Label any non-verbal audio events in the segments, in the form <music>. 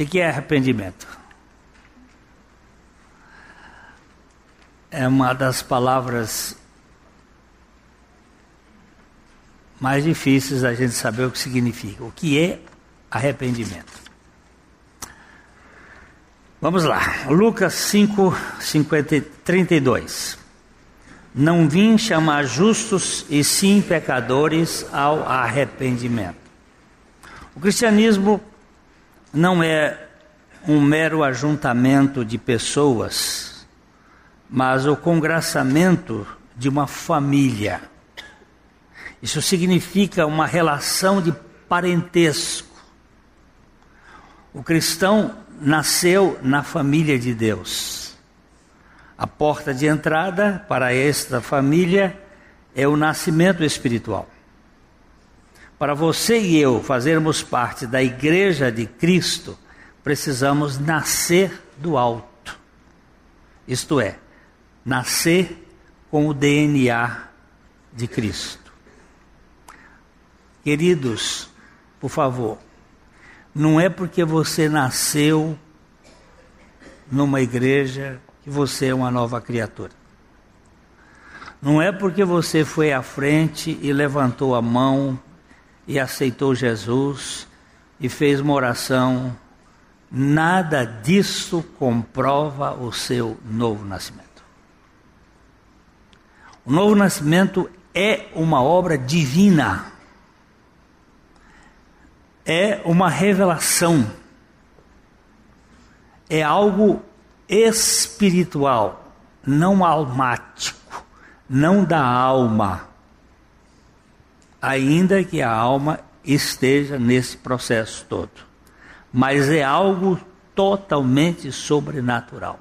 O que é arrependimento? É uma das palavras mais difíceis da gente saber o que significa. O que é arrependimento? Vamos lá, Lucas 5, 50, 32. Não vim chamar justos e sim pecadores ao arrependimento. O cristianismo não é um mero ajuntamento de pessoas, mas o congraçamento de uma família. Isso significa uma relação de parentesco. O cristão nasceu na família de Deus. A porta de entrada para esta família é o nascimento espiritual. Para você e eu fazermos parte da igreja de Cristo, precisamos nascer do alto. Isto é, nascer com o DNA de Cristo. Queridos, por favor, não é porque você nasceu numa igreja que você é uma nova criatura. Não é porque você foi à frente e levantou a mão e aceitou Jesus e fez uma oração. Nada disso comprova o seu novo nascimento. O novo nascimento é uma obra divina é uma revelação, é algo espiritual, não almático, não da alma, ainda que a alma esteja nesse processo todo, mas é algo totalmente sobrenatural.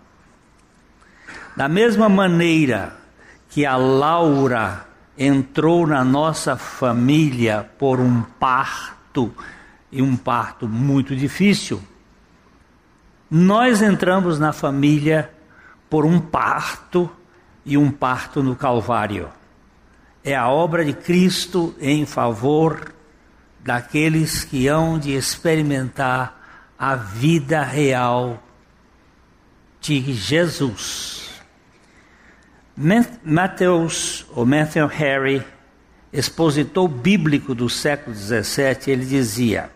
Da mesma maneira que a Laura entrou na nossa família por um parto e um parto muito difícil, nós entramos na família por um parto e um parto no Calvário. É a obra de Cristo em favor daqueles que hão de experimentar a vida real de Jesus. Mateus, ou Matthew Harry, expositor bíblico do século XVII, ele dizia: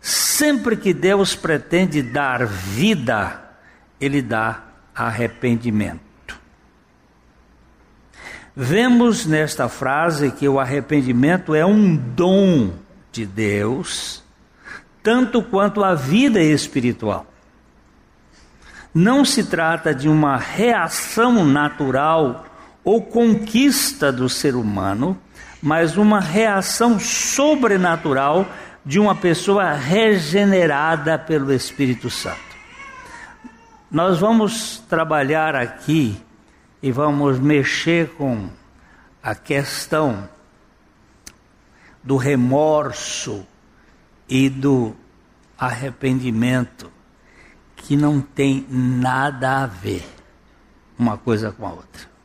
Sempre que Deus pretende dar vida, Ele dá arrependimento. Vemos nesta frase que o arrependimento é um dom de Deus, tanto quanto a vida espiritual. Não se trata de uma reação natural ou conquista do ser humano, mas uma reação sobrenatural de uma pessoa regenerada pelo Espírito Santo. Nós vamos trabalhar aqui e vamos mexer com a questão do remorso e do arrependimento, que não tem nada a ver uma coisa com a outra.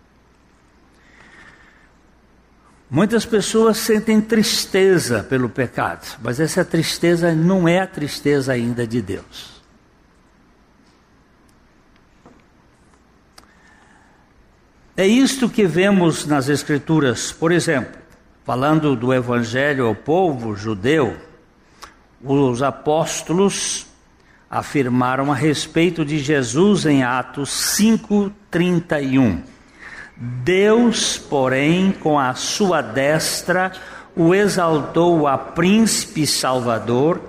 Muitas pessoas sentem tristeza pelo pecado, mas essa tristeza não é a tristeza ainda de Deus. É isto que vemos nas Escrituras, por exemplo, falando do Evangelho ao povo judeu, os apóstolos afirmaram a respeito de Jesus em Atos 5,31. Deus, porém, com a sua destra, o exaltou a príncipe salvador,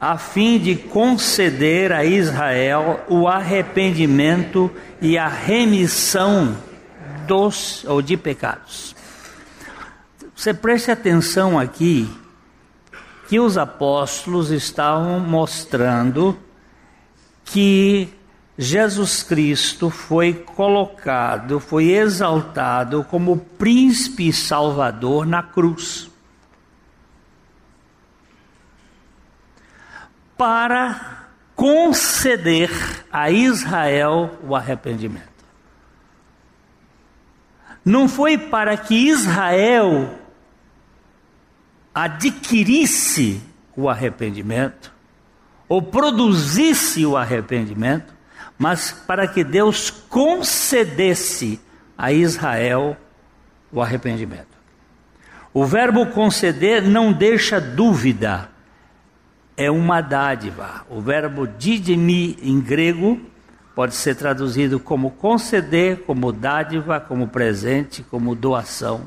a fim de conceder a Israel o arrependimento e a remissão dos ou de pecados. Você preste atenção aqui que os apóstolos estavam mostrando que Jesus Cristo foi colocado, foi exaltado como príncipe salvador na cruz. Para conceder a Israel o arrependimento. Não foi para que Israel adquirisse o arrependimento, ou produzisse o arrependimento, mas para que Deus concedesse a Israel o arrependimento. O verbo conceder não deixa dúvida, é uma dádiva. O verbo didimi em grego pode ser traduzido como conceder, como dádiva, como presente, como doação.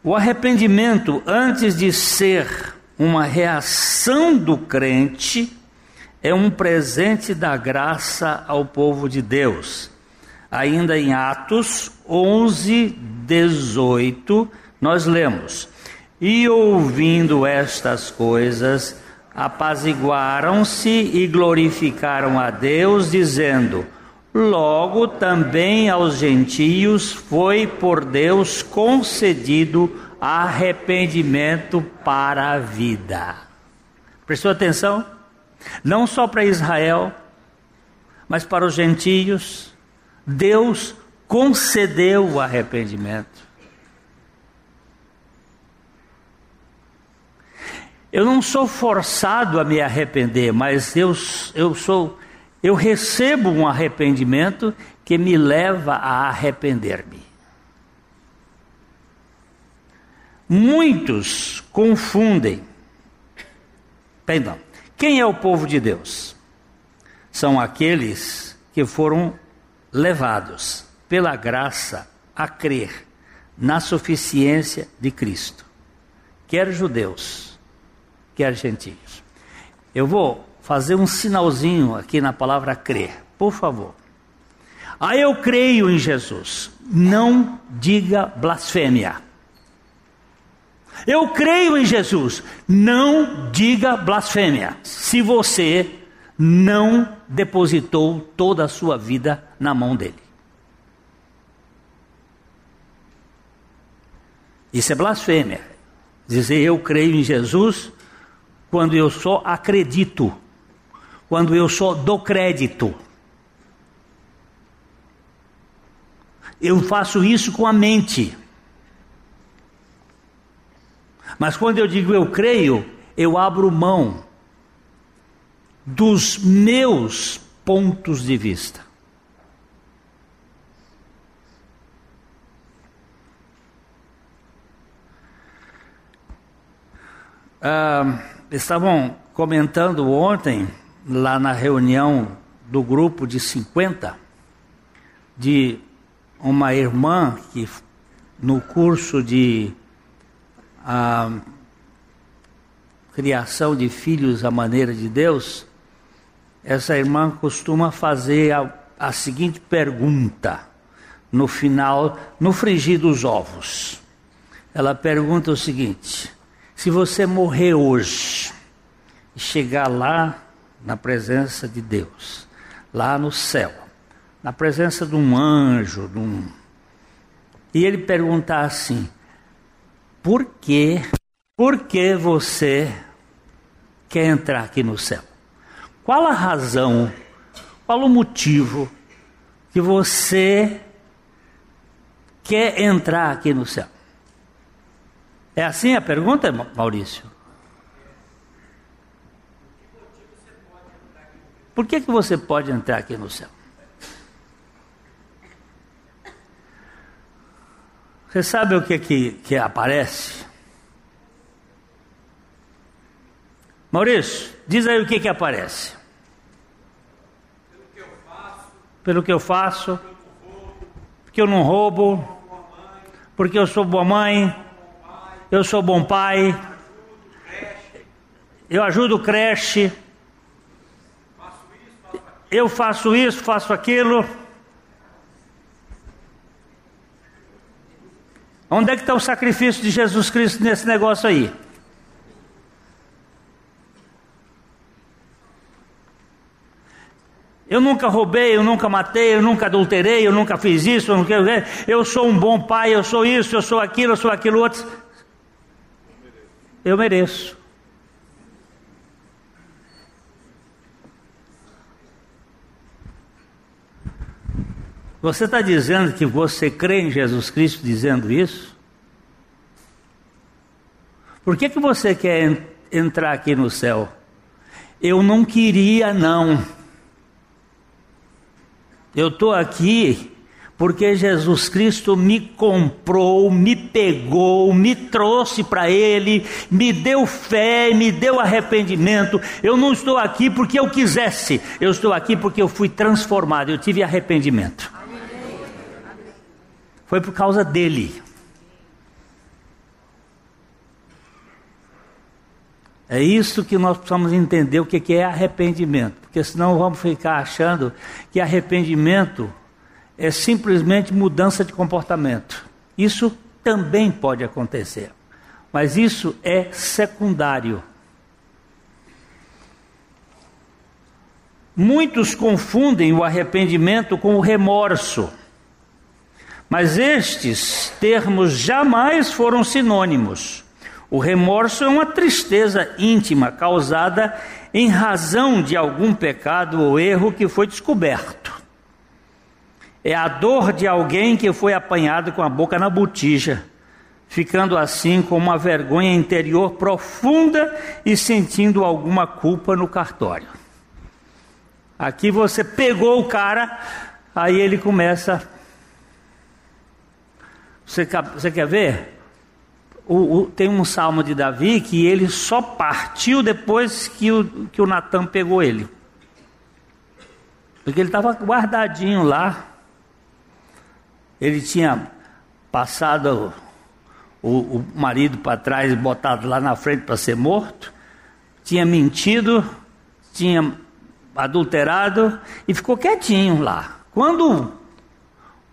O arrependimento, antes de ser uma reação do crente, é um presente da graça ao povo de Deus. Ainda em Atos 11, 18, nós lemos: E ouvindo estas coisas, apaziguaram-se e glorificaram a Deus, dizendo: Logo também aos gentios foi por Deus concedido arrependimento para a vida. Prestou atenção? Não só para Israel, mas para os gentios, Deus concedeu o arrependimento. Eu não sou forçado a me arrepender, mas eu, eu sou, eu recebo um arrependimento que me leva a arrepender-me. Muitos confundem. Perdão. Quem é o povo de Deus? São aqueles que foram levados pela graça a crer na suficiência de Cristo, quer judeus, que argentinos. Eu vou fazer um sinalzinho aqui na palavra crer, por favor. Ah, eu creio em Jesus. Não diga blasfêmia. Eu creio em Jesus. Não diga blasfêmia. Se você não depositou toda a sua vida na mão dele. Isso é blasfêmia. Dizer eu creio em Jesus quando eu só acredito, quando eu só dou crédito. Eu faço isso com a mente. Mas quando eu digo eu creio, eu abro mão dos meus pontos de vista. Ah, estavam comentando ontem, lá na reunião do grupo de 50, de uma irmã que no curso de a, criação de filhos à maneira de Deus, essa irmã costuma fazer a, a seguinte pergunta no final, no frigir dos ovos. Ela pergunta o seguinte: se você morrer hoje e chegar lá na presença de Deus, lá no céu, na presença de um anjo, de um... e ele perguntar assim: por que, por que você quer entrar aqui no céu? Qual a razão, qual o motivo que você quer entrar aqui no céu? É assim a pergunta, Maurício? Por que, que você pode entrar aqui no céu? Você sabe o que, que, que aparece? Maurício, diz aí o que, que aparece. Pelo que eu faço. Pelo que eu faço. Porque eu não roubo. Porque eu sou boa mãe eu sou bom pai, eu ajudo creche, eu faço isso, faço aquilo. Onde é que está o sacrifício de Jesus Cristo nesse negócio aí? Eu nunca roubei, eu nunca matei, eu nunca adulterei, eu nunca fiz isso, eu, nunca... eu sou um bom pai, eu sou isso, eu sou aquilo, eu sou aquilo outro. Eu mereço. Você está dizendo que você crê em Jesus Cristo dizendo isso? Por que, que você quer entrar aqui no céu. Eu não queria, não. Eu estou aqui porque Jesus Cristo me comprou, me pegou, me trouxe para Ele, me deu fé, me deu arrependimento. Eu não estou aqui porque eu quisesse, eu estou aqui porque eu fui transformado, eu tive arrependimento. Foi por causa dele. É isso que nós precisamos entender o que é arrependimento, porque senão vamos ficar achando que arrependimento é simplesmente mudança de comportamento. Isso também pode acontecer, mas isso é secundário. Muitos confundem o arrependimento com o remorso, mas estes termos jamais foram sinônimos. O remorso é uma tristeza íntima causada em razão de algum pecado ou erro que foi descoberto. É a dor de alguém que foi apanhado com a boca na botija, ficando assim com uma vergonha interior profunda e sentindo alguma culpa no cartório. Aqui você pegou o cara, aí ele começa. Você, você quer ver? o, o, tem um salmo de Davi que ele só partiu depois que o, que o Natan pegou ele. Porque ele estava guardadinho lá. Ele tinha passado o, o marido para trás e botado lá na frente para ser morto. Tinha mentido, tinha adulterado e ficou quietinho lá. Quando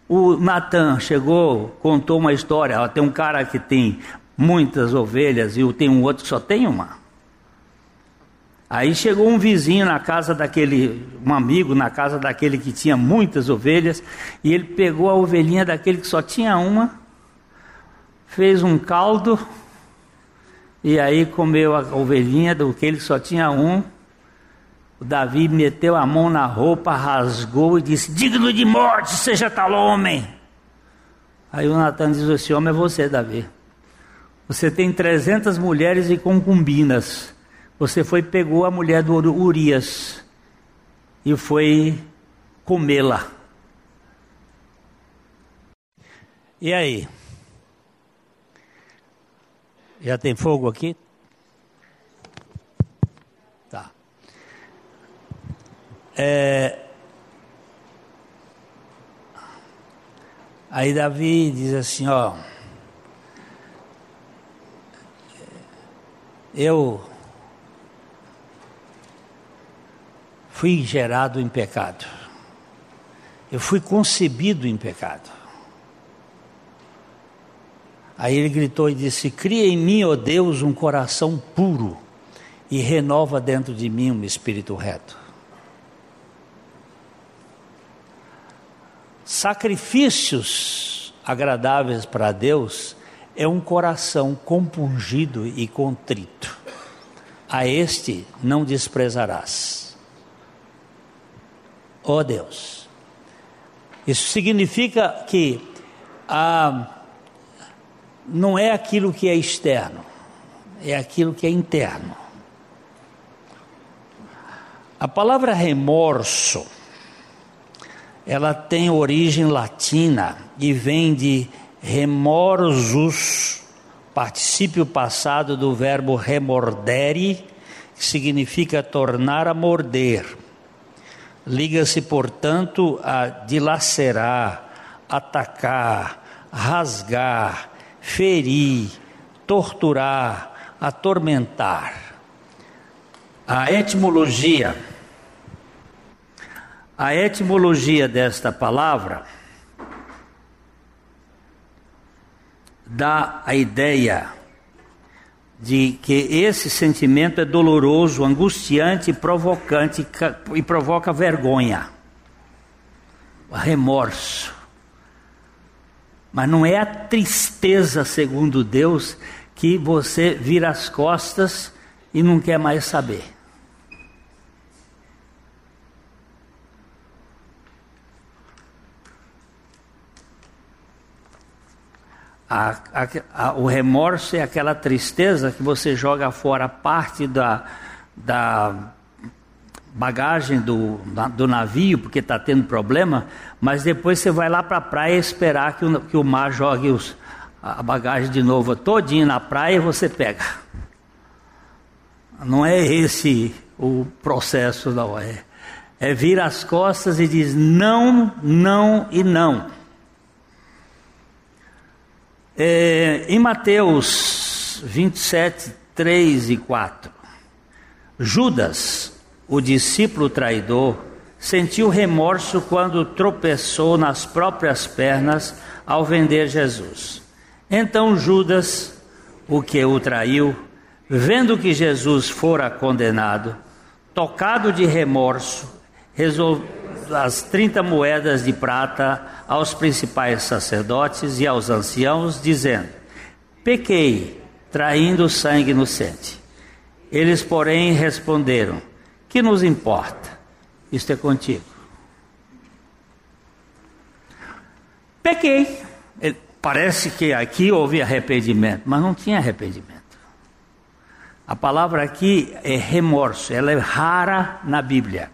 o Natan chegou, contou uma história. Ó, tem um cara que tem muitas ovelhas e tem um outro que só tem uma. Aí chegou um vizinho na casa daquele, um amigo na casa daquele que tinha muitas ovelhas, e ele pegou a ovelhinha daquele que só tinha uma, fez um caldo, e aí comeu a ovelhinha do que ele só tinha um. O Davi meteu a mão na roupa, rasgou e disse: Digno de morte seja tal homem. Aí o Natan diz: Esse homem é você, Davi. Você tem 300 mulheres e concubinas. Você foi pegou a mulher do Urias e foi comê-la. E aí? Já tem fogo aqui? Tá. É... Aí Davi diz assim, ó. eu fui gerado em pecado. Eu fui concebido em pecado. Aí ele gritou e disse: Cria em mim, ó Deus, um coração puro e renova dentro de mim um espírito reto. Sacrifícios agradáveis para Deus é um coração compungido e contrito. A este não desprezarás. Ó oh Deus. Isso significa que ah, não é aquilo que é externo, é aquilo que é interno. A palavra remorso, ela tem origem latina e vem de remorsus, particípio passado do verbo remordere, que significa tornar a morder. Liga-se, portanto, a dilacerar, atacar, rasgar, ferir, torturar, atormentar. A etimologia, a etimologia desta palavra dá a ideia de que esse sentimento é doloroso, angustiante, provocante e provoca vergonha, remorso. Mas não é a tristeza, segundo Deus, que você vira as costas e não quer mais saber. A, a, o remorso é aquela tristeza que você joga fora parte da, da bagagem do, do navio, porque está tendo problema, mas depois você vai lá para a praia esperar que o, que o mar jogue os, a bagagem de novo todinha na praia e você pega. Não é esse o processo, não é. É vir as costas e diz não, não e não. É, em Mateus 27, 3 e 4, Judas, o discípulo traidor, sentiu remorso quando tropeçou nas próprias pernas ao vender Jesus. Então Judas, o que o traiu, vendo que Jesus fora condenado, tocado de remorso, resolveu as 30 moedas de prata aos principais sacerdotes e aos anciãos, dizendo: Pequei, traindo sangue inocente. Eles, porém, responderam: Que nos importa? Isto é contigo. Pequei. Parece que aqui houve arrependimento, mas não tinha arrependimento. A palavra aqui é remorso, ela é rara na Bíblia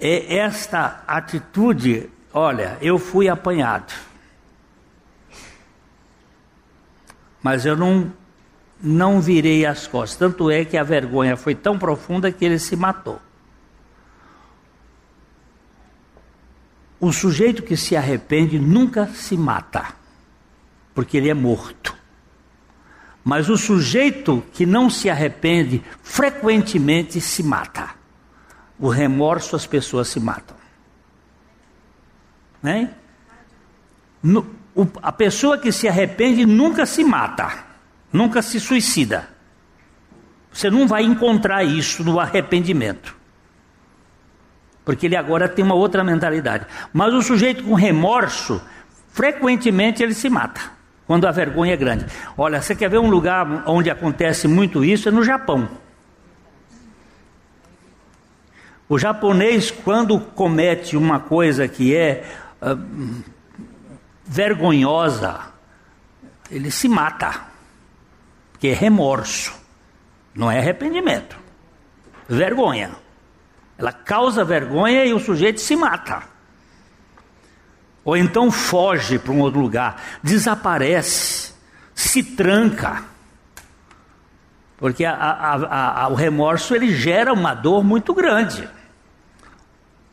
é esta atitude: olha, eu fui apanhado, mas eu não, não virei as costas. Tanto é que a vergonha foi tão profunda que ele se matou. O sujeito que se arrepende nunca se mata, porque ele é morto. Mas o sujeito que não se arrepende frequentemente se mata o remorso as pessoas se matam. Né? No, o, a pessoa que se arrepende nunca se mata, nunca se suicida. Você não vai encontrar isso no arrependimento. Porque ele agora tem uma outra mentalidade. Mas o sujeito com remorso, frequentemente ele se mata, quando a vergonha é grande. Olha, você quer ver um lugar onde acontece muito isso? É no Japão. O japonês, quando comete uma coisa que é uh, vergonhosa, ele se mata, porque é remorso, não é arrependimento. Vergonha. Ela causa vergonha e o sujeito se mata. Ou então foge para um outro lugar, desaparece, se tranca. Porque a, a, a, o remorso ele gera uma dor muito grande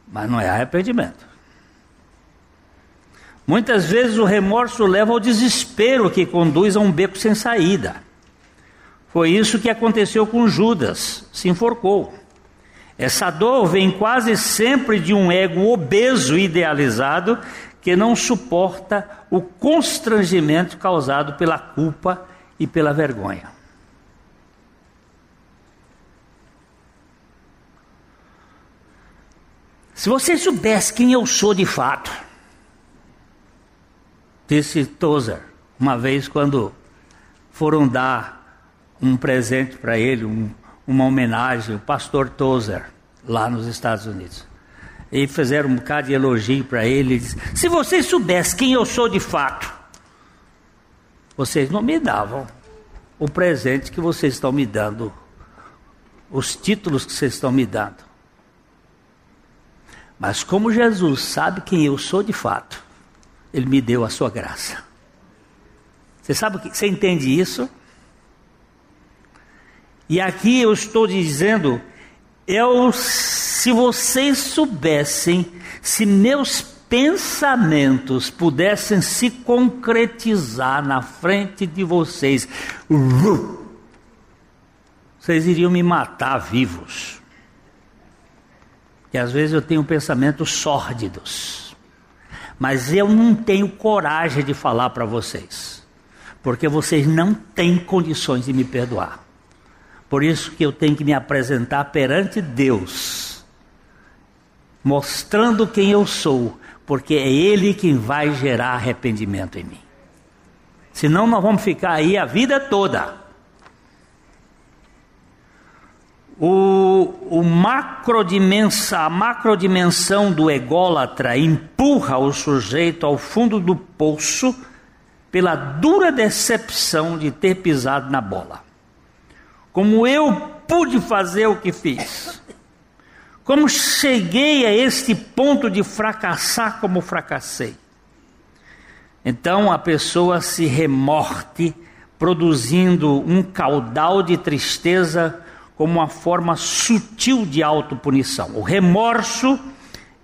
mas não é arrependimento. Muitas vezes o remorso leva ao desespero que conduz a um beco sem saída. Foi isso que aconteceu com Judas, se enforcou. Essa dor vem quase sempre de um ego obeso idealizado que não suporta o constrangimento causado pela culpa e pela vergonha. Se você soubesse quem eu sou de fato, disse Tozer, uma vez quando foram dar um presente para ele, um, uma homenagem, o pastor Tozer, lá nos Estados Unidos. E fizeram um bocado de elogio para ele. Disse, Se vocês soubessem quem eu sou de fato, vocês não me davam o presente que vocês estão me dando, os títulos que vocês estão me dando. Mas como Jesus sabe quem eu sou de fato, ele me deu a sua graça. Você sabe o que você entende isso? E aqui eu estou dizendo, eu se vocês soubessem, se meus pensamentos pudessem se concretizar na frente de vocês, vocês iriam me matar vivos. E às vezes eu tenho pensamentos sórdidos. Mas eu não tenho coragem de falar para vocês. Porque vocês não têm condições de me perdoar. Por isso que eu tenho que me apresentar perante Deus, mostrando quem eu sou, porque é Ele quem vai gerar arrependimento em mim. Senão nós vamos ficar aí a vida toda. O o, macrodimensão, a macrodimensão do ególatra empurra o sujeito ao fundo do poço pela dura decepção de ter pisado na bola. Como eu pude fazer o que fiz? Como cheguei a este ponto de fracassar como fracassei? Então a pessoa se remorte, produzindo um caudal de tristeza como uma forma sutil de autopunição. O remorso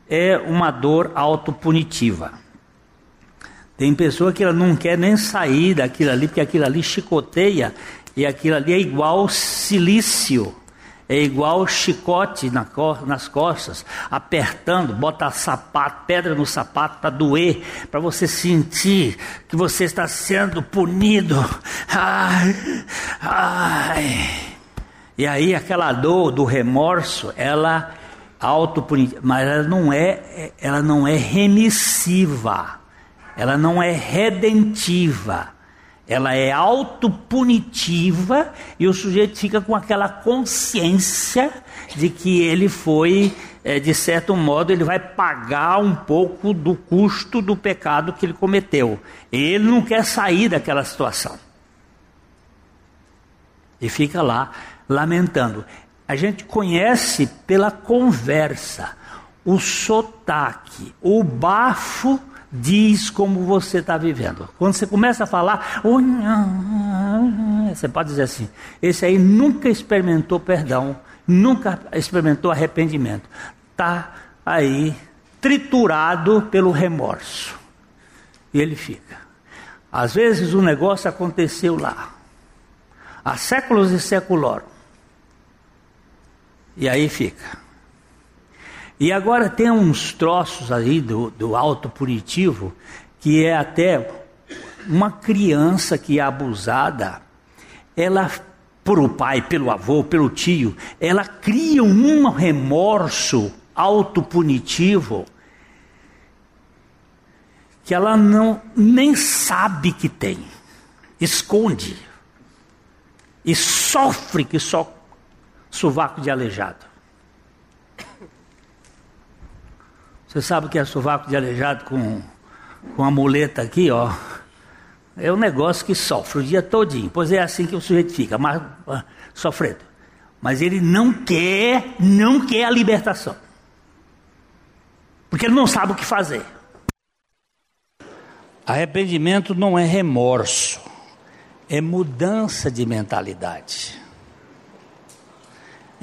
é uma dor autopunitiva. Tem pessoa que ela não quer nem sair daquilo ali, porque aquilo ali chicoteia, e aquilo ali é igual silício, é igual chicote na, nas costas, apertando, bota sapato, pedra no sapato para doer, para você sentir que você está sendo punido. <laughs> Ai, ai. E aí aquela dor do remorso, ela autopunitiva, mas ela não é, ela não é remissiva, ela não é redentiva, ela é autopunitiva e o sujeito fica com aquela consciência de que ele foi, é, de certo modo, ele vai pagar um pouco do custo do pecado que ele cometeu. Ele não quer sair daquela situação. E fica lá lamentando. A gente conhece pela conversa, o sotaque, o bafo diz como você está vivendo. Quando você começa a falar, você pode dizer assim: esse aí nunca experimentou perdão, nunca experimentou arrependimento. Está aí triturado pelo remorso. E ele fica. Às vezes o negócio aconteceu lá, há séculos e séculos. E aí fica. E agora tem uns troços aí do, do auto punitivo que é até uma criança que é abusada, ela por o pai, pelo avô, pelo tio, ela cria um remorso autopunitivo que ela não nem sabe que tem, esconde e sofre que só sovaco de aleijado. Você sabe o que é sovaco de aleijado com, com a muleta aqui, ó? É um negócio que sofre o dia todinho. Pois é assim que o sujeito fica, mas, uh, sofrendo. Mas ele não quer, não quer a libertação. Porque ele não sabe o que fazer. Arrependimento não é remorso, é mudança de mentalidade.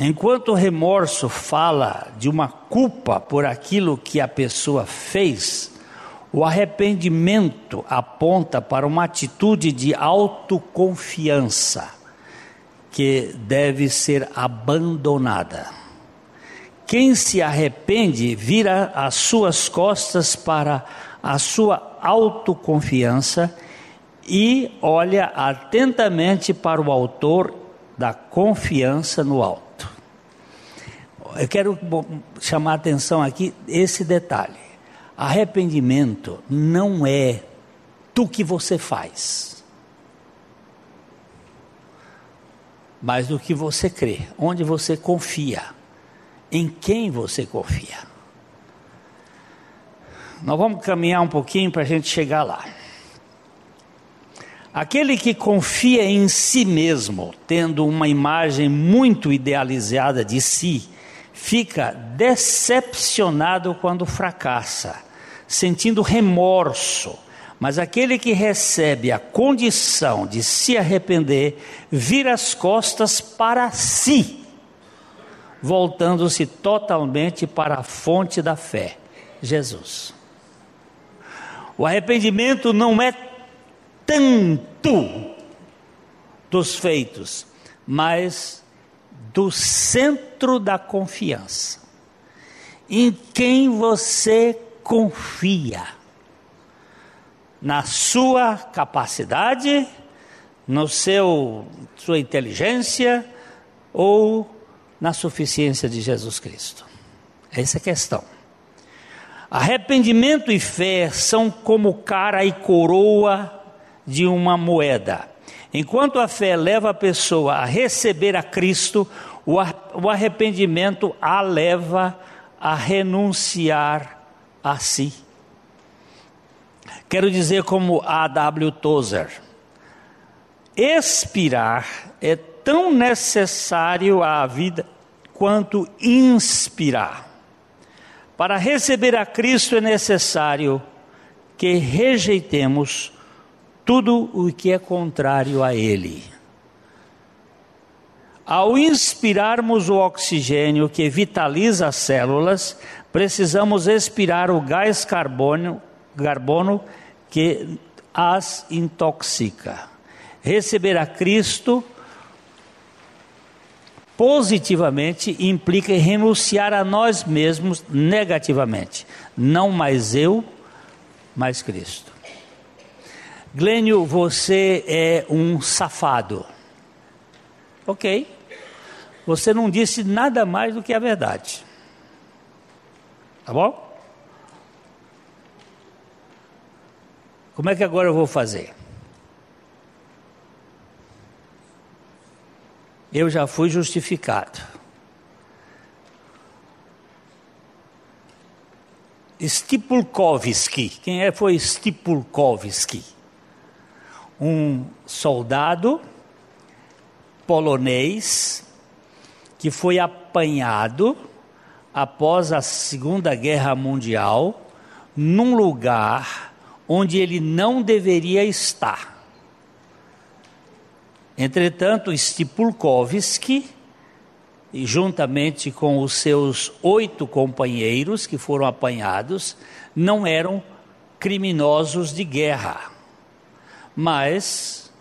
Enquanto o remorso fala de uma culpa por aquilo que a pessoa fez, o arrependimento aponta para uma atitude de autoconfiança que deve ser abandonada. Quem se arrepende vira as suas costas para a sua autoconfiança e olha atentamente para o autor da confiança no alto eu quero chamar a atenção aqui esse detalhe. Arrependimento não é do que você faz, mas do que você crê, onde você confia, em quem você confia. Nós vamos caminhar um pouquinho para a gente chegar lá. Aquele que confia em si mesmo, tendo uma imagem muito idealizada de si, fica decepcionado quando fracassa, sentindo remorso. Mas aquele que recebe a condição de se arrepender, vira as costas para si, voltando-se totalmente para a fonte da fé, Jesus. O arrependimento não é tanto dos feitos, mas do centro da confiança. Em quem você confia? Na sua capacidade, no seu sua inteligência ou na suficiência de Jesus Cristo? Essa é a questão. Arrependimento e fé são como cara e coroa de uma moeda. Enquanto a fé leva a pessoa a receber a Cristo, o arrependimento a leva a renunciar a si. Quero dizer como A. W. Tozer: expirar é tão necessário à vida quanto inspirar. Para receber a Cristo é necessário que rejeitemos tudo o que é contrário a Ele. Ao inspirarmos o oxigênio que vitaliza as células, precisamos expirar o gás carbono, carbono que as intoxica. Receber a Cristo positivamente implica renunciar a nós mesmos negativamente. Não mais eu, mais Cristo. Glênio, você é um safado. Ok. Você não disse nada mais do que a verdade. Tá bom? Como é que agora eu vou fazer? Eu já fui justificado. Stipulkovski. Quem é foi Stipulkovski? Um soldado polonês que foi apanhado após a Segunda Guerra Mundial num lugar onde ele não deveria estar. Entretanto, Stipulkovski, juntamente com os seus oito companheiros que foram apanhados, não eram criminosos de guerra, mas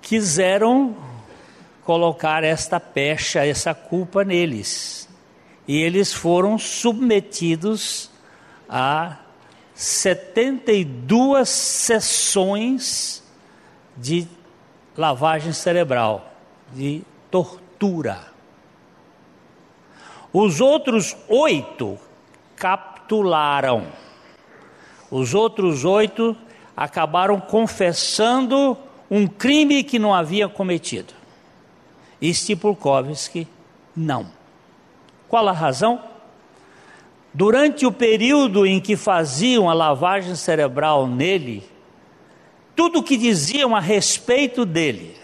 quiseram colocar esta pecha, essa culpa neles. E eles foram submetidos a 72 sessões de lavagem cerebral, de tortura. Os outros oito capitularam. Os outros oito acabaram confessando um crime que não havia cometido. E Stipulkovski não. Qual a razão? Durante o período em que faziam a lavagem cerebral nele, tudo o que diziam a respeito dele,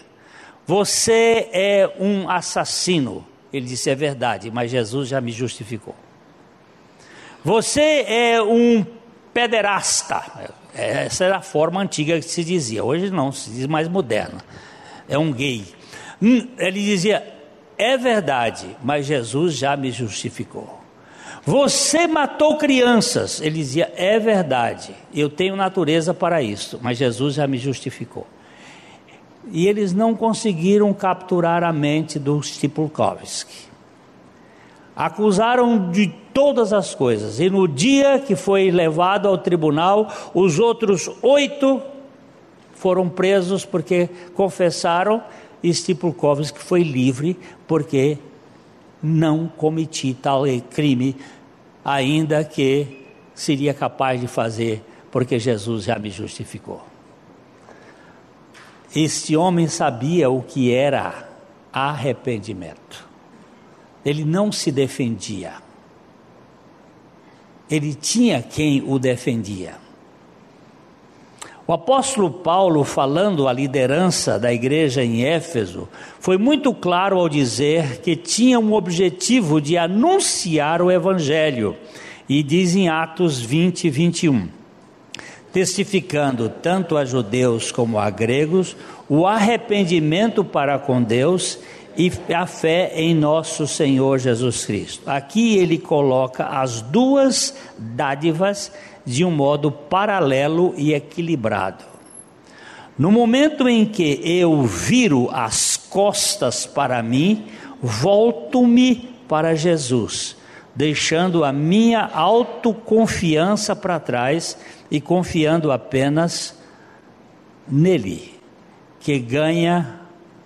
você é um assassino. Ele disse: é verdade, mas Jesus já me justificou. Você é um pederasta. Essa era a forma antiga que se dizia. Hoje não, se diz mais moderna. É um gay. Hum, ele dizia: é verdade, mas Jesus já me justificou. Você matou crianças. Ele dizia: É verdade, eu tenho natureza para isso, mas Jesus já me justificou. E eles não conseguiram capturar a mente do Stipulkovski. Acusaram de todas as coisas, e no dia que foi levado ao tribunal, os outros oito foram presos porque confessaram, e Stipulkovski foi livre porque não cometi tal crime ainda que seria capaz de fazer, porque Jesus já me justificou. Este homem sabia o que era arrependimento. Ele não se defendia. Ele tinha quem o defendia. O apóstolo Paulo, falando a liderança da igreja em Éfeso, foi muito claro ao dizer que tinha um objetivo de anunciar o evangelho, e diz em Atos 20, 21, testificando tanto a judeus como a gregos o arrependimento para com Deus e a fé em nosso Senhor Jesus Cristo. Aqui ele coloca as duas dádivas de um modo paralelo e equilibrado. No momento em que eu viro as costas para mim, volto-me para Jesus, deixando a minha autoconfiança para trás e confiando apenas nele, que ganha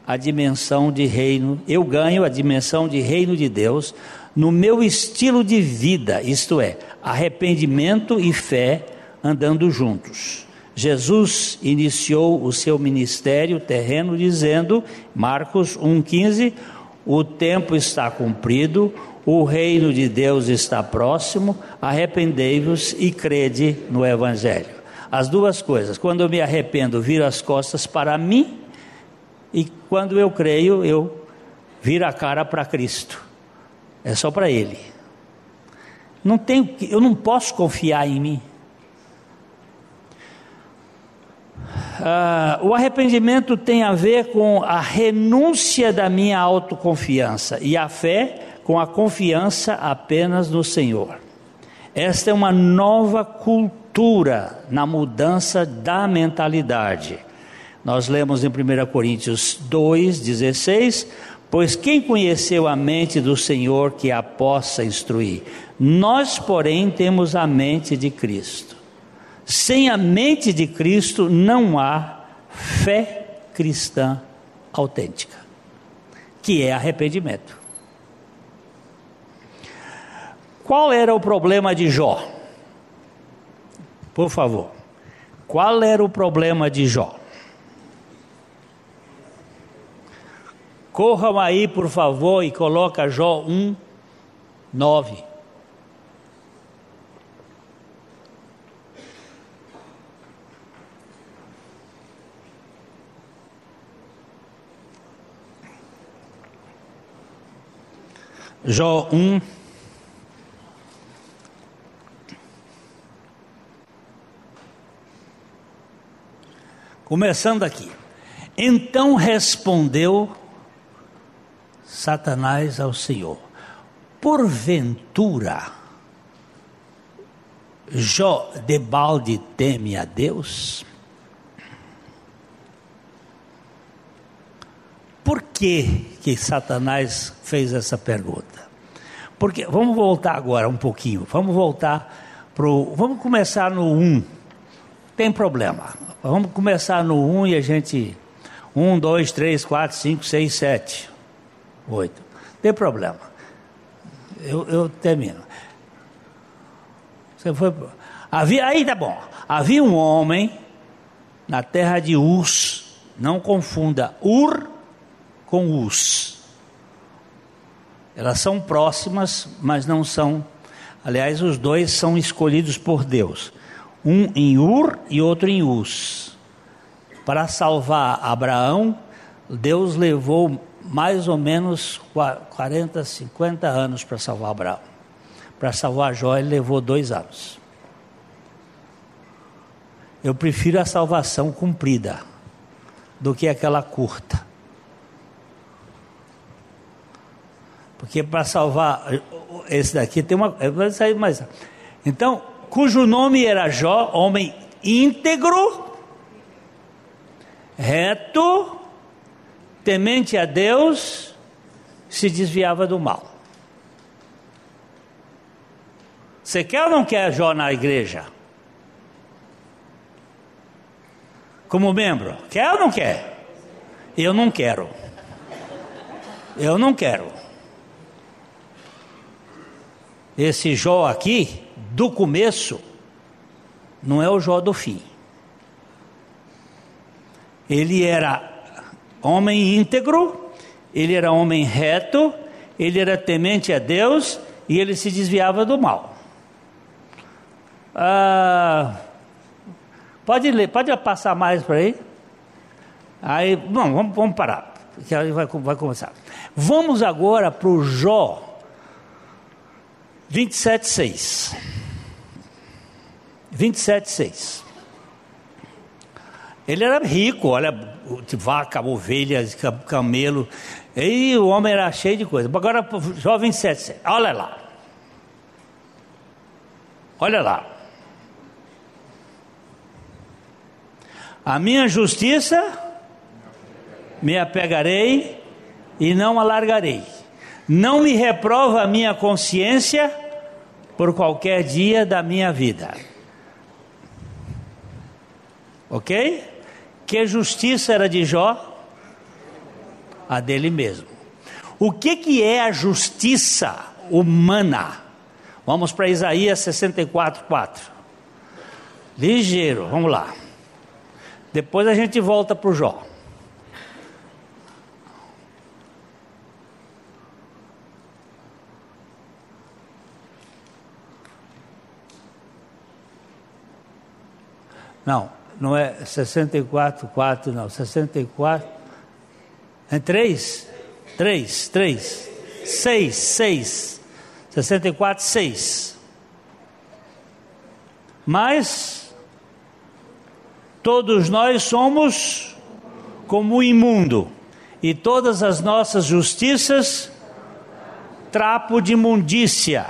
a dimensão de reino, eu ganho a dimensão de reino de Deus no meu estilo de vida, isto é, arrependimento e fé andando juntos. Jesus iniciou o seu ministério terreno dizendo, Marcos 1,15: o tempo está cumprido, o reino de Deus está próximo, arrependei-vos e crede no Evangelho. As duas coisas, quando eu me arrependo, viro as costas para mim, e quando eu creio, eu viro a cara para Cristo. É só para Ele. Não tenho, eu não posso confiar em mim. Ah, o arrependimento tem a ver com a renúncia da minha autoconfiança e a fé com a confiança apenas no Senhor. Esta é uma nova cultura na mudança da mentalidade. Nós lemos em 1 Coríntios 2,16: Pois quem conheceu a mente do Senhor que a possa instruir? Nós, porém, temos a mente de Cristo. Sem a mente de Cristo não há fé cristã autêntica, que é arrependimento. Qual era o problema de Jó? Por favor. Qual era o problema de Jó? Corram aí, por favor, e coloca Jó 1, 9. Jó 1. Começando aqui. Então respondeu Satanás ao Senhor: Porventura, Jó de balde teme a Deus? Por que, que Satanás fez essa pergunta? Porque vamos voltar agora um pouquinho. Vamos voltar pro. Vamos começar no 1. Tem problema. Vamos começar no 1 e a gente. 1, 2, 3, 4, 5, 6, 7, 8. Tem problema. Eu, eu termino. Você foi. Havia, aí tá bom. Havia um homem na terra de Uz. Não confunda Ur com Uz. Elas são próximas, mas não são. Aliás, os dois são escolhidos por Deus. Um em Ur e outro em Uz. Para salvar Abraão, Deus levou mais ou menos 40, 50 anos para salvar Abraão. Para salvar Jó, ele levou dois anos. Eu prefiro a salvação cumprida do que aquela curta. Porque para salvar esse daqui tem uma. Vai sair mais. Então, cujo nome era Jó, homem íntegro, reto, temente a Deus, se desviava do mal. Você quer ou não quer Jó na igreja? Como membro? Quer ou não quer? Eu não quero. Eu não quero. Esse Jó aqui, do começo, não é o Jó do fim. Ele era homem íntegro, ele era homem reto, ele era temente a Deus e ele se desviava do mal. Ah, pode ler, pode passar mais para aí? Aí, bom, vamos, vamos parar, que aí vai, vai começar. Vamos agora para o Jó 27, 6. 27, 6. Ele era rico, olha, vaca, ovelha, camelo, e o homem era cheio de coisa. Agora, 27, 6. Olha lá. Olha lá. A minha justiça me apegarei e não alargarei não me reprova a minha consciência por qualquer dia da minha vida. Ok? Que justiça era de Jó? A dele mesmo. O que, que é a justiça humana? Vamos para Isaías 64, 4. Ligeiro, vamos lá. Depois a gente volta para o Jó. Não, não é 64, 4, não. 64. É 3? 3, 3. 6, 6. 64, 6. Mas todos nós somos como o imundo, e todas as nossas justiças trapo de imundícia.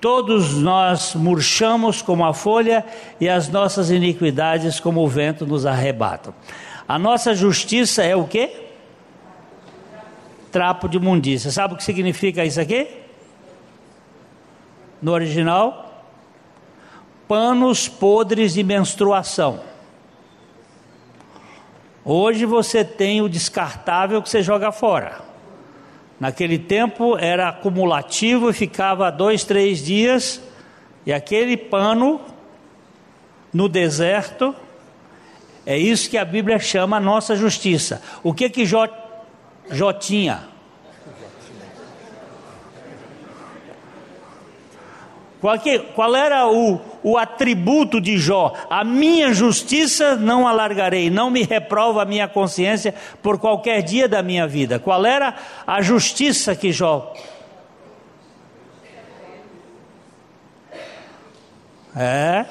Todos nós murchamos como a folha e as nossas iniquidades como o vento nos arrebatam. A nossa justiça é o quê? Trapo de imundícia. Sabe o que significa isso aqui? No original, panos podres de menstruação. Hoje você tem o descartável que você joga fora. Naquele tempo era acumulativo ficava dois, três dias, e aquele pano no deserto, é isso que a Bíblia chama nossa justiça. O que que Jó, Jó tinha? Qual, que, qual era o, o atributo de Jó? A minha justiça não alargarei, não me reprova a minha consciência por qualquer dia da minha vida. Qual era a justiça que Jó? É,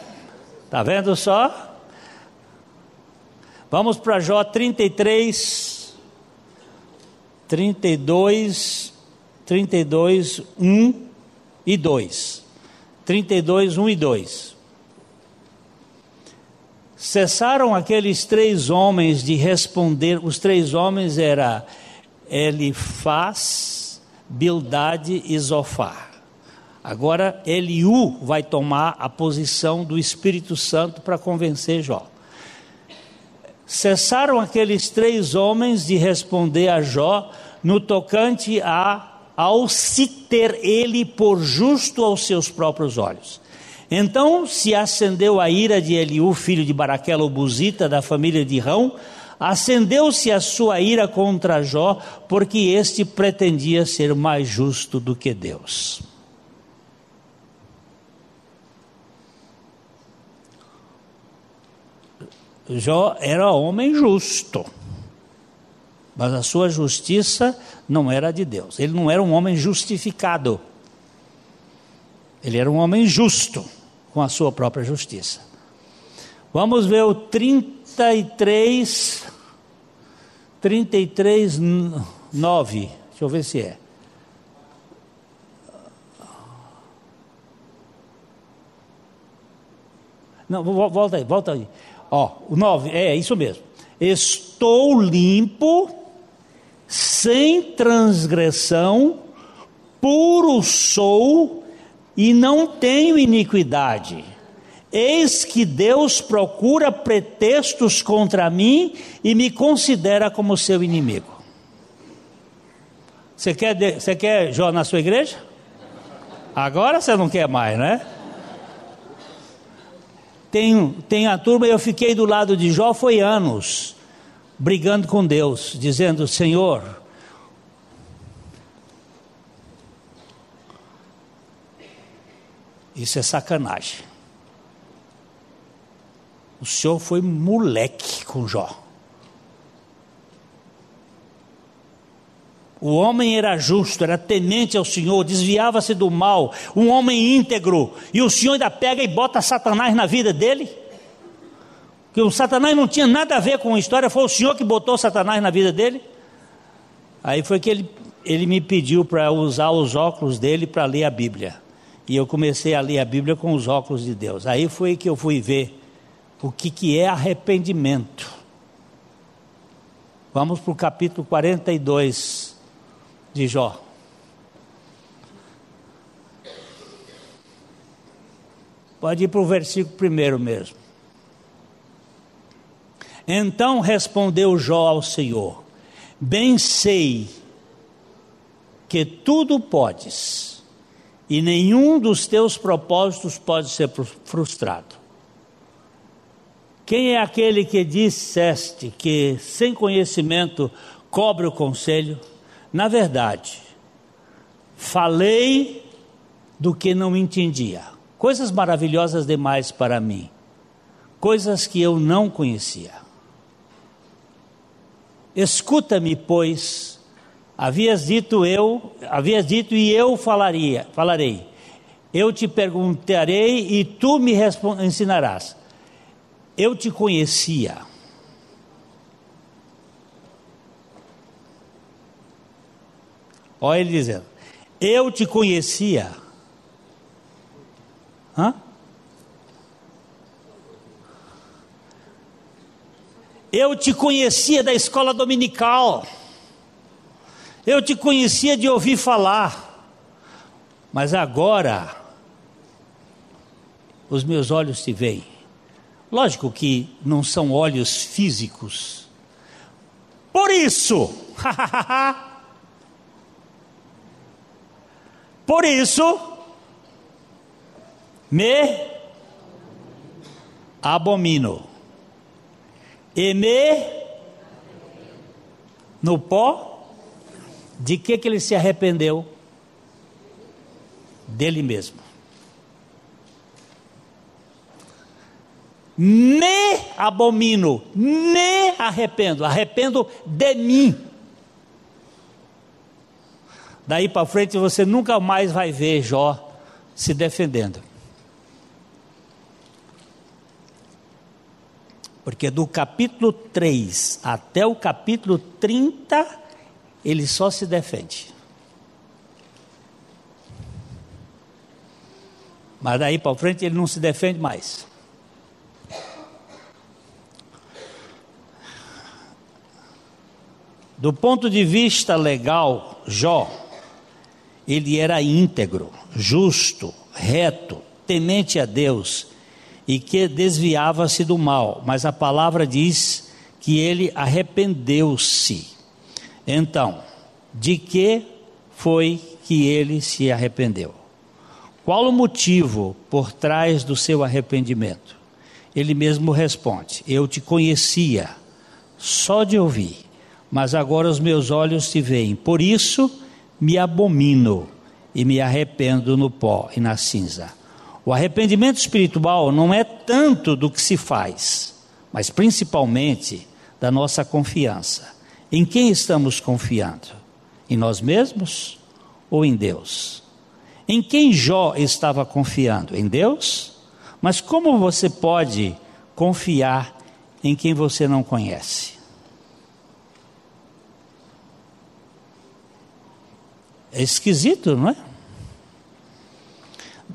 tá vendo só? Vamos para Jó 33, 32, 32, 1 e 2. 32, 1 e 2. Cessaram aqueles três homens de responder, os três homens eram Elifaz, Bildade e Zofar. Agora Eliú vai tomar a posição do Espírito Santo para convencer Jó. Cessaram aqueles três homens de responder a Jó no tocante a ao se ter ele por justo aos seus próprios olhos. Então se acendeu a ira de Eliú, filho de Baraquela, o Buzita, da família de Rão, acendeu-se a sua ira contra Jó, porque este pretendia ser mais justo do que Deus. Jó era homem justo mas a sua justiça não era de Deus. Ele não era um homem justificado. Ele era um homem justo com a sua própria justiça. Vamos ver o 33 33 9. Deixa eu ver se é. Não, volta aí, volta aí. Ó, o 9, é, é isso mesmo. Estou limpo sem transgressão, puro sou e não tenho iniquidade. Eis que Deus procura pretextos contra mim e me considera como seu inimigo. Você quer, você quer Jó na sua igreja? Agora você não quer mais, né? Tem, tem a turma, eu fiquei do lado de Jó foi anos brigando com Deus, dizendo: Senhor, isso é sacanagem. O senhor foi moleque com Jó. O homem era justo, era temente ao Senhor, desviava-se do mal, um homem íntegro, e o Senhor ainda pega e bota Satanás na vida dele que o Satanás não tinha nada a ver com a história, foi o Senhor que botou Satanás na vida dele. Aí foi que ele, ele me pediu para usar os óculos dele para ler a Bíblia. E eu comecei a ler a Bíblia com os óculos de Deus. Aí foi que eu fui ver o que, que é arrependimento. Vamos para o capítulo 42 de Jó. Pode ir para o versículo primeiro mesmo. Então respondeu Jó ao Senhor: Bem sei que tudo podes, e nenhum dos teus propósitos pode ser frustrado. Quem é aquele que disseste que sem conhecimento cobre o conselho? Na verdade, falei do que não entendia, coisas maravilhosas demais para mim, coisas que eu não conhecia. Escuta-me, pois, havias dito eu, havias dito e eu falaria, falarei. Eu te perguntarei e tu me ensinarás. Eu te conhecia. Olha ele dizendo: Eu te conhecia. Hã? Eu te conhecia da escola dominical. Eu te conhecia de ouvir falar. Mas agora, os meus olhos te veem. Lógico que não são olhos físicos. Por isso, <laughs> por isso, me abomino e me no pó. De que que ele se arrependeu? Dele mesmo. me abomino, me arrependo, arrependo de mim. Daí para frente você nunca mais vai ver Jó se defendendo. Porque do capítulo 3 até o capítulo 30, ele só se defende. Mas daí para frente ele não se defende mais. Do ponto de vista legal, Jó, ele era íntegro, justo, reto, temente a Deus e que desviava-se do mal, mas a palavra diz que ele arrependeu-se. Então, de que foi que ele se arrependeu? Qual o motivo por trás do seu arrependimento? Ele mesmo responde: Eu te conhecia só de ouvir mas agora os meus olhos te veem. Por isso me abomino e me arrependo no pó e na cinza. O arrependimento espiritual não é tanto do que se faz, mas principalmente da nossa confiança. Em quem estamos confiando? Em nós mesmos ou em Deus? Em quem Jó estava confiando? Em Deus? Mas como você pode confiar em quem você não conhece? É esquisito, não é?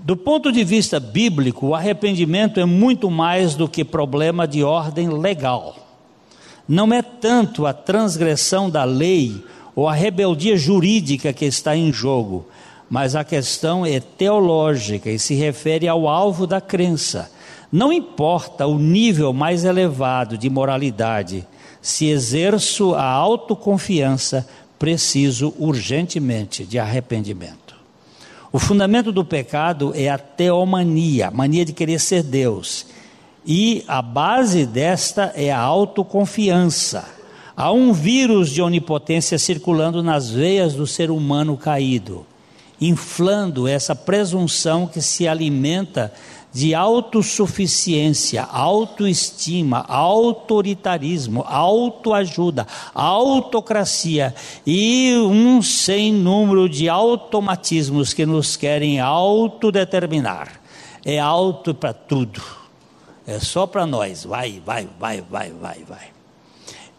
Do ponto de vista bíblico, o arrependimento é muito mais do que problema de ordem legal. Não é tanto a transgressão da lei ou a rebeldia jurídica que está em jogo, mas a questão é teológica e se refere ao alvo da crença. Não importa o nível mais elevado de moralidade, se exerço a autoconfiança preciso urgentemente de arrependimento. O fundamento do pecado é a teomania, mania de querer ser Deus. E a base desta é a autoconfiança. Há um vírus de onipotência circulando nas veias do ser humano caído, inflando essa presunção que se alimenta de autossuficiência, autoestima, autoritarismo, autoajuda, autocracia e um sem número de automatismos que nos querem autodeterminar. É auto para tudo. É só para nós. Vai, vai, vai, vai, vai, vai.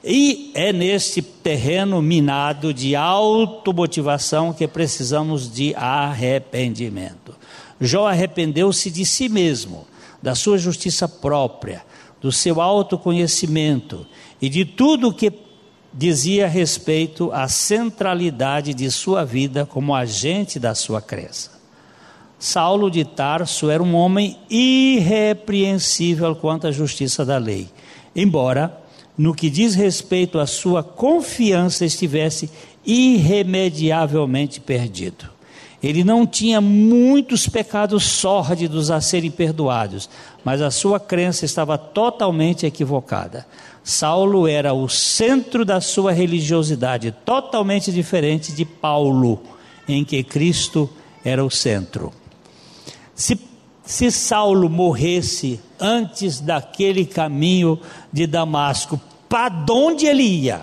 E é nesse terreno minado de automotivação que precisamos de arrependimento. Jó arrependeu-se de si mesmo, da sua justiça própria, do seu autoconhecimento e de tudo o que dizia respeito à centralidade de sua vida como agente da sua crença. Saulo de Tarso era um homem irrepreensível quanto à justiça da lei, embora no que diz respeito à sua confiança estivesse irremediavelmente perdido. Ele não tinha muitos pecados sórdidos a serem perdoados, mas a sua crença estava totalmente equivocada. Saulo era o centro da sua religiosidade, totalmente diferente de Paulo, em que Cristo era o centro. Se, se Saulo morresse antes daquele caminho de Damasco, para onde ele ia?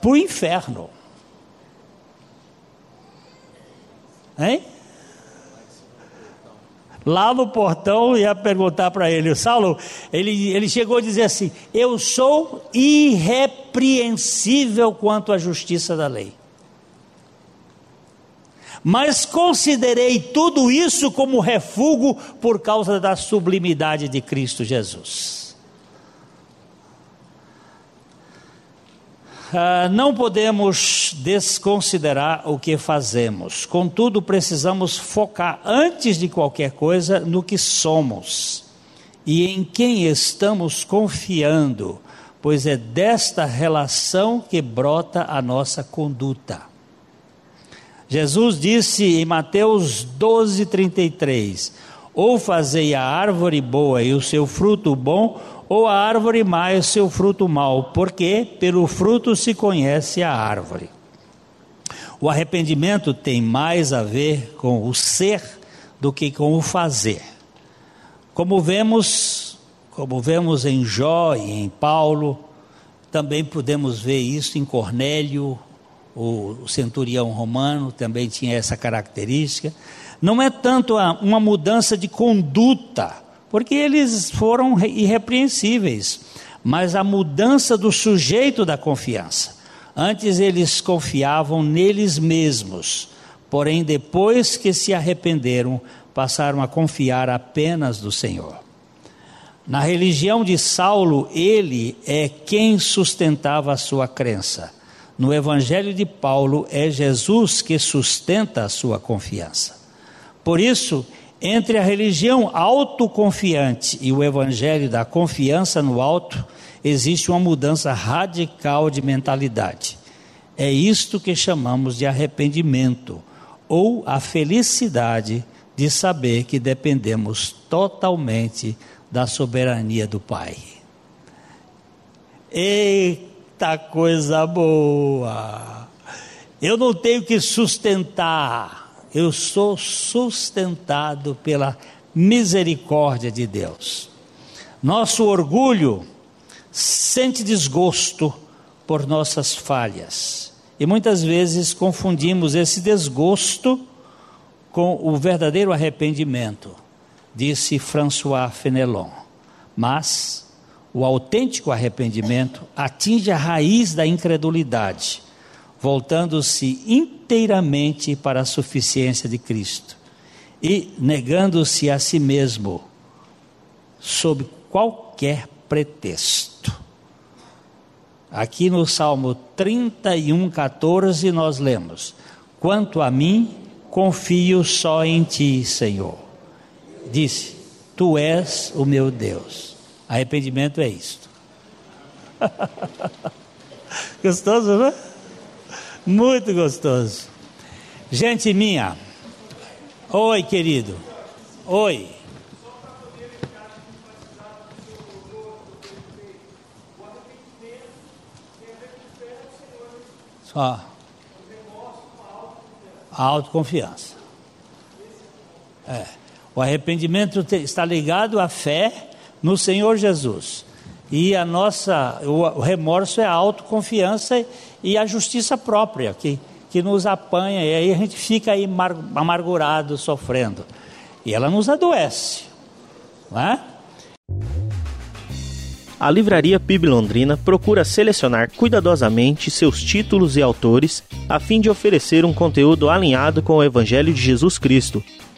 Para o inferno. Hein? Lá no portão ia perguntar para ele, Saulo, ele, ele chegou a dizer assim: Eu sou irrepreensível quanto à justiça da lei. Mas considerei tudo isso como refúgio por causa da sublimidade de Cristo Jesus. Ah, não podemos desconsiderar o que fazemos, contudo, precisamos focar antes de qualquer coisa no que somos e em quem estamos confiando, pois é desta relação que brota a nossa conduta. Jesus disse em Mateus 12:33: Ou fazei a árvore boa e o seu fruto bom, ou a árvore mais seu fruto mau, porque pelo fruto se conhece a árvore. O arrependimento tem mais a ver com o ser do que com o fazer. Como vemos, como vemos em Jó e em Paulo, também podemos ver isso em Cornélio, o centurião romano também tinha essa característica. Não é tanto uma mudança de conduta, porque eles foram irrepreensíveis, mas a mudança do sujeito da confiança. Antes eles confiavam neles mesmos, porém depois que se arrependeram, passaram a confiar apenas no Senhor. Na religião de Saulo, ele é quem sustentava a sua crença. No evangelho de Paulo, é Jesus que sustenta a sua confiança. Por isso, entre a religião autoconfiante e o evangelho da confiança no alto, existe uma mudança radical de mentalidade. É isto que chamamos de arrependimento, ou a felicidade de saber que dependemos totalmente da soberania do Pai. Eita coisa boa! Eu não tenho que sustentar eu sou sustentado pela misericórdia de Deus. Nosso orgulho sente desgosto por nossas falhas. E muitas vezes confundimos esse desgosto com o verdadeiro arrependimento, disse François Fenelon. Mas o autêntico arrependimento atinge a raiz da incredulidade voltando-se inteiramente para a suficiência de Cristo e negando-se a si mesmo sob qualquer pretexto. Aqui no Salmo 31, 14, nós lemos: Quanto a mim, confio só em ti, Senhor. Disse: Tu és o meu Deus. Arrependimento é isto. <laughs> Gostoso, não é? Muito gostoso. Gente minha, oi querido, oi. Só. A autoconfiança. É. O arrependimento está ligado à fé no Senhor Jesus. E a nossa, o remorso é a autoconfiança e a justiça própria que, que nos apanha, e aí a gente fica aí amargurado, sofrendo. E ela nos adoece, não é? A Livraria PIB Londrina procura selecionar cuidadosamente seus títulos e autores a fim de oferecer um conteúdo alinhado com o Evangelho de Jesus Cristo.